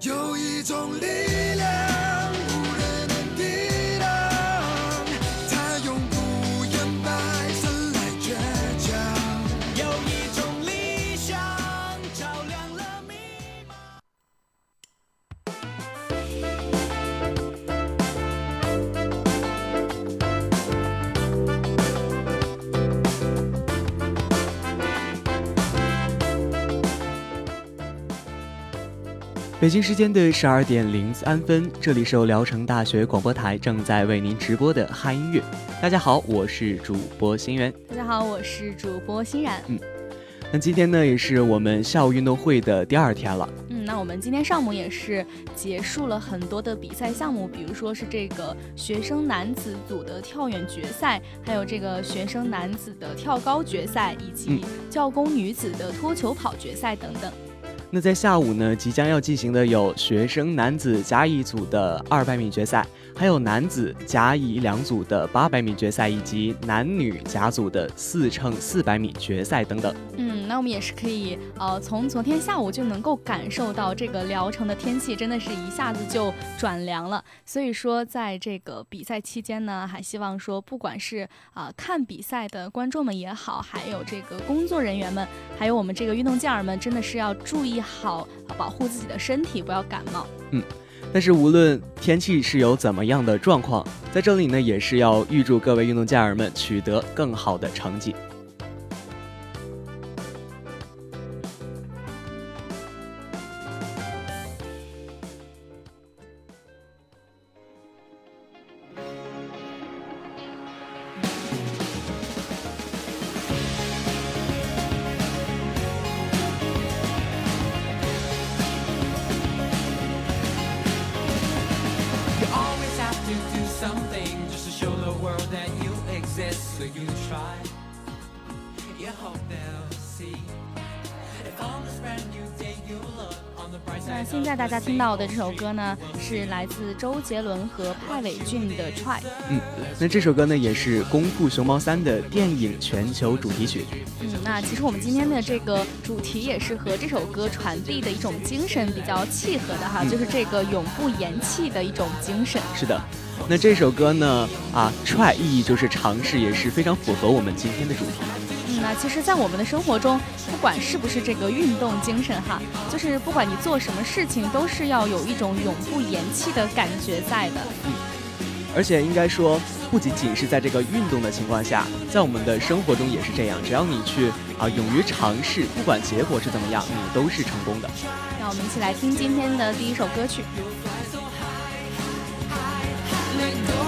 有一种力量。北京时间的十二点零三分，这里是由聊城大学广播台正在为您直播的嗨音乐。大家好，我是主播新源。大家好，我是主播欣然。嗯，那今天呢，也是我们校务运动会的第二天了。嗯，那我们今天上午也是结束了很多的比赛项目，比如说是这个学生男子组的跳远决赛，还有这个学生男子的跳高决赛，以及教工女子的脱球跑决赛等等。那在下午呢，即将要进行的有学生男子甲乙组的二百米决赛。还有男子甲乙两组的八百米决赛，以及男女甲组的四乘四百米决赛等等。嗯，那我们也是可以，呃，从昨天下午就能够感受到这个聊城的天气真的是一下子就转凉了。所以说，在这个比赛期间呢，还希望说，不管是啊看比赛的观众们也好，还有这个工作人员们，还有我们这个运动健儿们，真的是要注意好保护自己的身体，不要感冒。嗯。但是无论天气是有怎么样的状况，在这里呢，也是要预祝各位运动健儿们取得更好的成绩。那现在大家听到的这首歌呢，是来自周杰伦和派伟俊的《Try》。嗯，那这首歌呢，也是《功夫熊猫三》的电影全球主题曲。嗯，那其实我们今天的这个主题也是和这首歌传递的一种精神比较契合的哈，就是这个永不言弃的一种精神。是的，那这首歌呢，啊，Try 意义就是尝试，也是非常符合我们今天的主题。那其实，在我们的生活中，不管是不是这个运动精神哈，就是不管你做什么事情，都是要有一种永不言弃的感觉在的。嗯，而且应该说，不仅仅是在这个运动的情况下，在我们的生活中也是这样。只要你去啊，勇于尝试，不管结果是怎么样，你都是成功的。那我们一起来听今天的第一首歌曲。let go.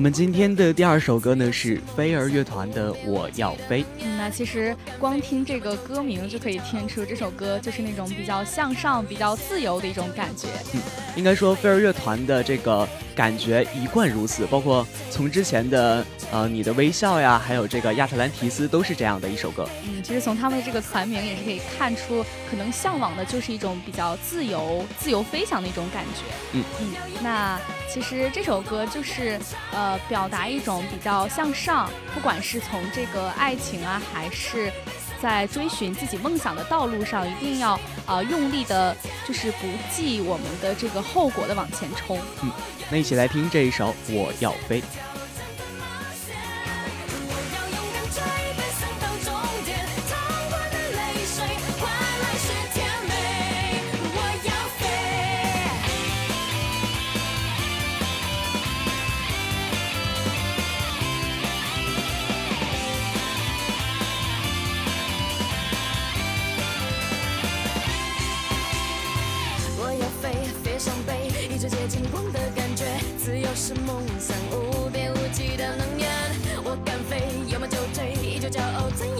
我们今天的第二首歌呢是飞儿乐团的《我要飞》。嗯，那其实光听这个歌名就可以听出这首歌就是那种比较向上、比较自由的一种感觉。嗯，应该说飞儿乐团的这个感觉一贯如此，包括从之前的呃你的微笑呀，还有这个亚特兰提斯都是这样的一首歌。嗯，其实从他们的这个团名也是可以看出，可能向往的就是一种比较自由、自由飞翔的一种感觉。嗯嗯，那其实这首歌就是呃表达一种比较向上，不管是从这个爱情啊，还是在追寻自己梦想的道路上，一定要啊用力的，就是不计我们的这个后果的往前冲。嗯，那一起来听这一首《我要飞》。骄傲尊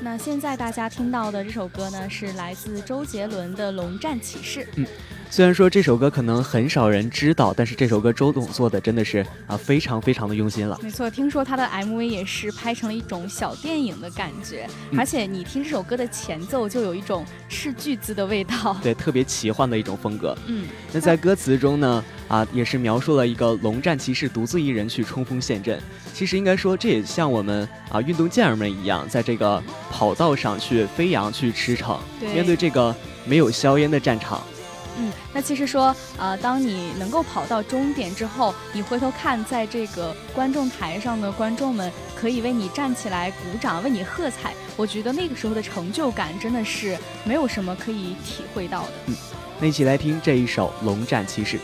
那现在大家听到的这首歌呢，是来自周杰伦的《龙战骑士》。嗯虽然说这首歌可能很少人知道，但是这首歌周董做的真的是啊非常非常的用心了。没错，听说他的 MV 也是拍成了一种小电影的感觉，嗯而且你听这首歌的前奏就有一种斥巨资的味道。对，特别奇幻的一种风格。嗯，那在歌词中呢，啊，也是描述了一个龙战骑士独自一人去冲锋陷阵。其实应该说，这也像我们啊运动健儿们一样，在这个跑道上去飞扬、去驰骋，对面对这个没有硝烟的战场。嗯，那其实说，呃，当你能够跑到终点之后，你回头看，在这个观众台上的观众们可以为你站起来鼓掌，为你喝彩。我觉得那个时候的成就感真的是没有什么可以体会到的。嗯那一起来听这一首《龙战骑士》。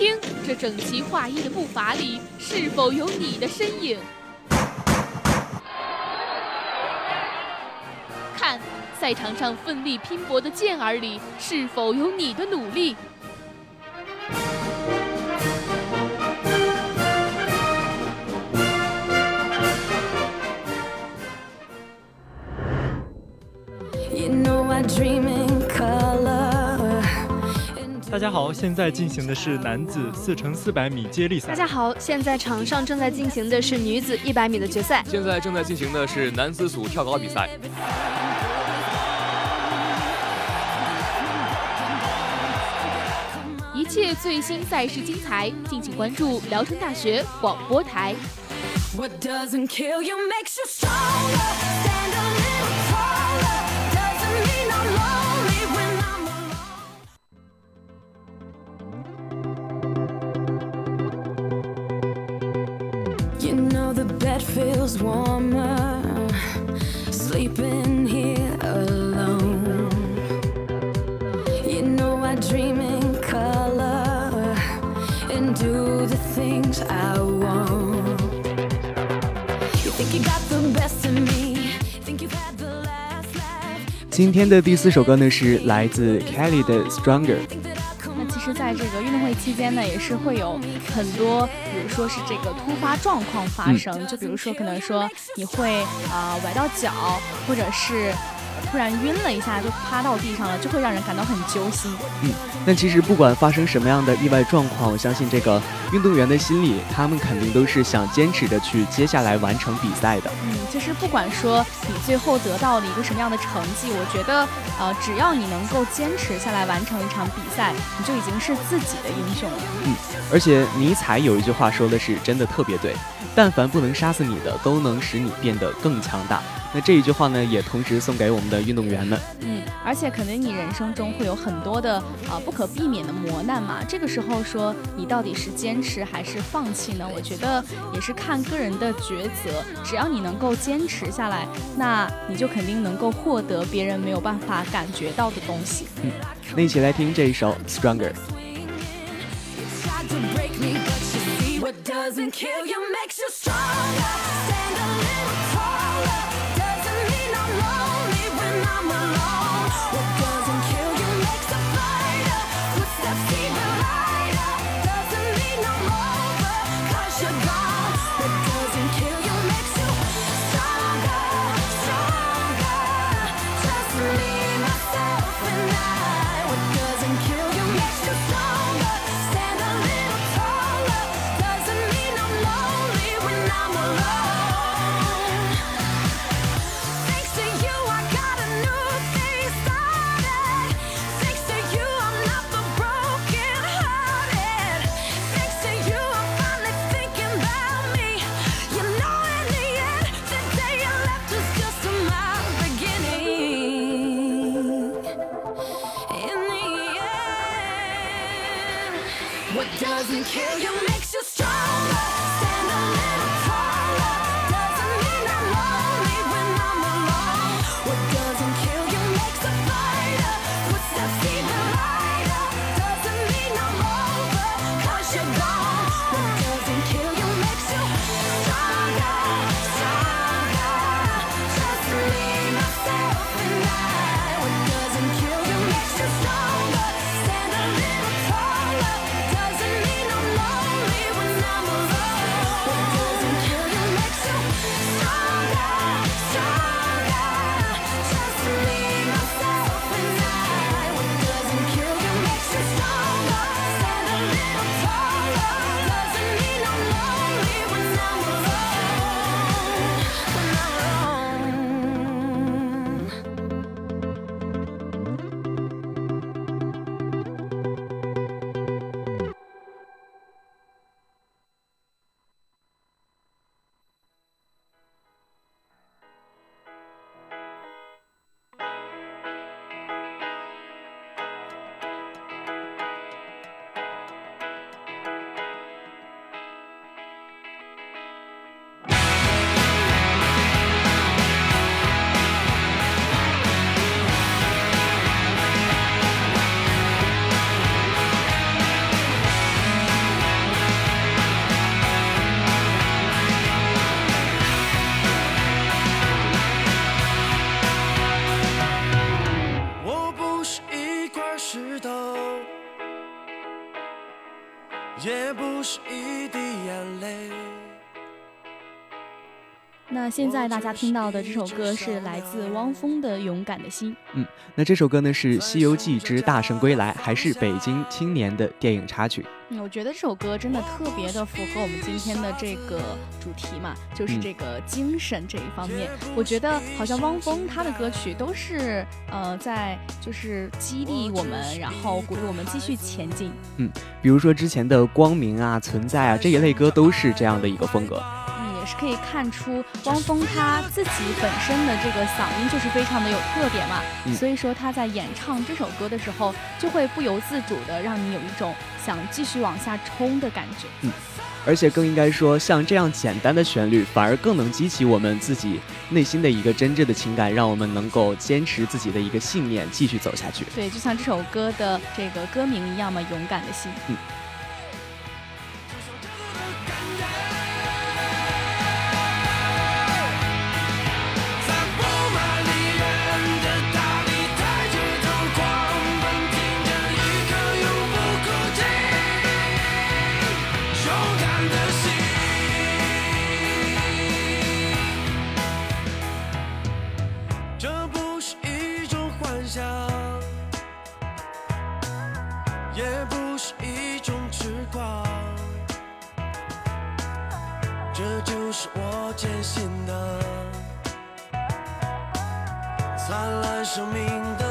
听这整齐划一的步伐里，是否有你的身影？看，赛场上奋力拼搏的健儿里，是否有你的努力？家好，现在进行的是男子四乘四百米接力赛。大家好，现在场上正在进行的是女子一百米的决赛。现在正在进行的是男子组跳高比赛。一切最新赛事精彩，敬请关注聊城大学广播台。Feels warmer sleeping here alone. You know I dream in color and do the things I want. You think you got the best of me, think you've had the last laugh. 今天的第四首歌呢是来自 Kelly 的 Stronger。那其实，在这个运动会期间呢，也是会有很多，说是这个突发状况发生，就比如说可能说你会啊崴到脚，或者是。突然晕了一下，就趴到地上了，就会让人感到很揪心。嗯，但其实不管发生什么样的意外状况，我相信这个运动员的心里，他们肯定都是想坚持着去接下来完成比赛的。嗯，其实不管说你最后得到了一个什么样的成绩，我觉得，呃，只要你能够坚持下来完成一场比赛，你就已经是自己的英雄了。嗯，而且尼采有一句话说的是真的特别对，但凡不能杀死你的，都能使你变得更强大。那这一句话呢，也同时送给我们的运动员们。嗯，而且可能你人生中会有很多的啊、不可避免的磨难嘛。这个时候说你到底是坚持还是放弃呢？我觉得也是看个人的抉择。只要你能够坚持下来，那你就肯定能够获得别人没有办法感觉到的东西。嗯那一起来听这一首《Stronger》。tried to break me, but you see what doesn't kill you makes you stronger. You makes you 那现在大家听到的这首歌是来自汪峰的《勇敢的心》。嗯那这首歌呢是《西游记之大圣归来》，还是北京青年的电影插曲？嗯，我觉得这首歌真的特别的符合我们今天的这个主题嘛，就是嗯这个精神这一方面。我觉得好像汪峰他的歌曲都是呃在就是激励我们，然后鼓励我们继续前进。嗯比如说之前的《光明》啊、《存在》啊这一类歌都是这样的一个风格。嗯，也是可以看出汪峰他自己本身的这个嗓音就是非常的有特点嘛，嗯所以说他在演唱这首歌的时候，就会不由自主的让你有一种想继续往下冲的感觉。嗯而且更应该说，像这样简单的旋律，反而更能激起我们自己内心的一个真挚的情感，让我们能够坚持自己的一个信念，继续走下去。对，就像这首歌的这个歌名一样嘛，勇敢的心。在艰辛的灿烂生命的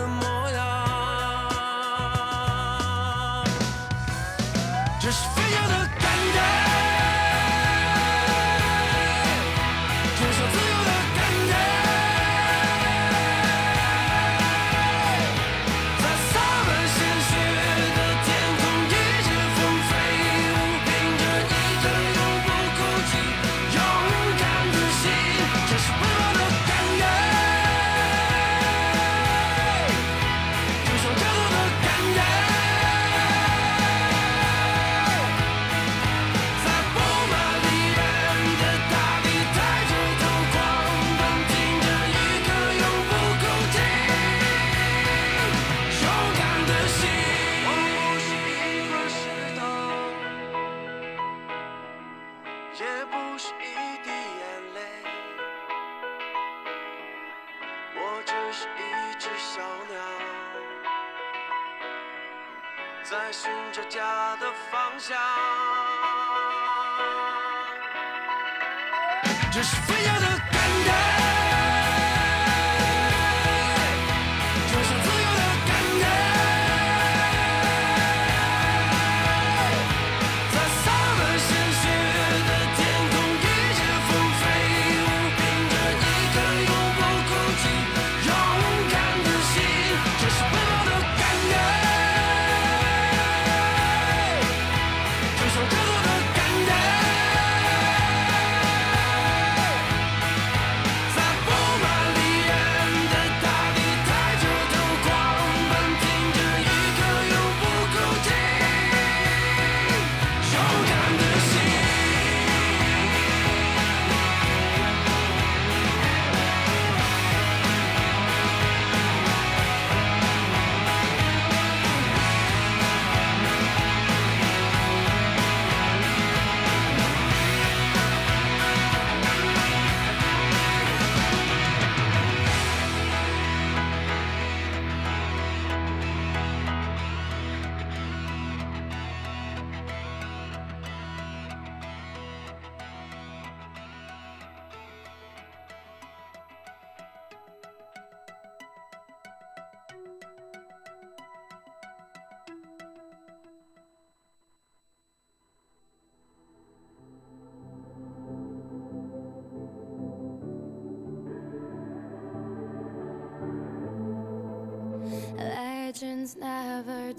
这是飞扬的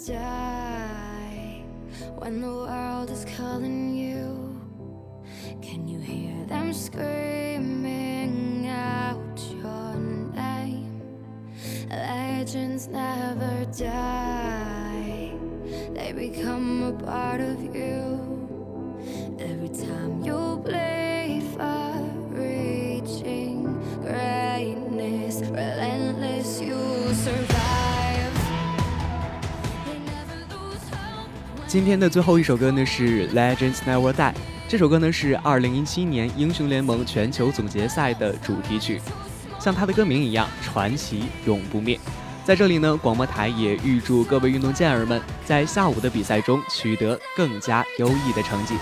die when the world is calling you. Can you hear them screaming out your name? Legends never die, they become a part of you. Every time you bleed 今天的最后一首歌呢是《Legends Never Die》，这首歌呢是2017年英雄联盟全球总决赛的主题曲，像它的歌名一样，传奇永不灭。在这里呢，广播台也预祝各位运动健儿们在下午的比赛中取得更加优异的成绩。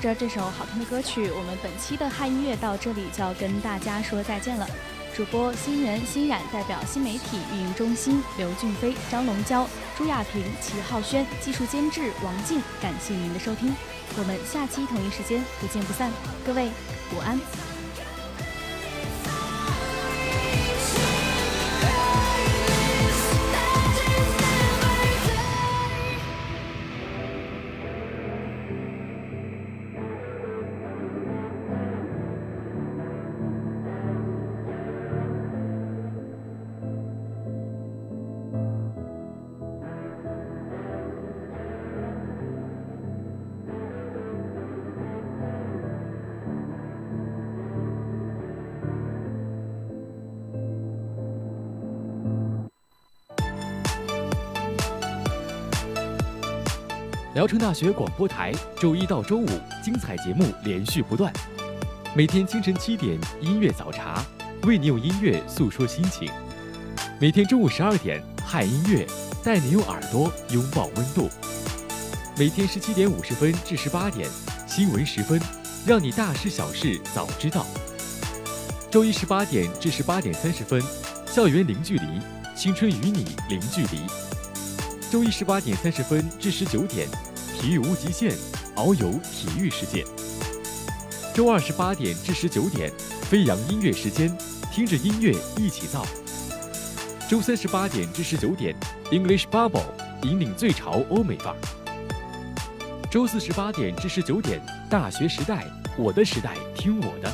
着这首好听的歌曲，我们本期的汉音乐到这里就要跟大家说再见了。主播新源、欣冉代表新媒体运营中心，刘俊飞、张龙娇、朱亚平、齐浩轩，技术监制王静。感谢您的收听，我们下期同一时间不见不散。各位午安。聊城大学广播台，周一到周五精彩节目连续不断。每天清晨七点，音乐早茶，为你用音乐诉说心情。每天中午十二点，嗨音乐，带你用耳朵拥抱温度。每天十七点五十分至十八点，新闻十分，让你大事小事早知道。周一十八点至十八点三十分，校园零距离，青春与你零距离。周一十八点三十分至十九点，体育无极限，遨游体育世界。周二十八点至十九点，飞扬音乐时间，听着音乐一起造。周三十八点至十九点，English Bubble 引领最潮欧美范儿。周四十八点至十九点，大学时代，我的时代，听我的。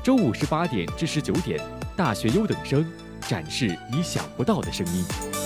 周五十八点至十九点，大学优等生，展示你想不到的声音。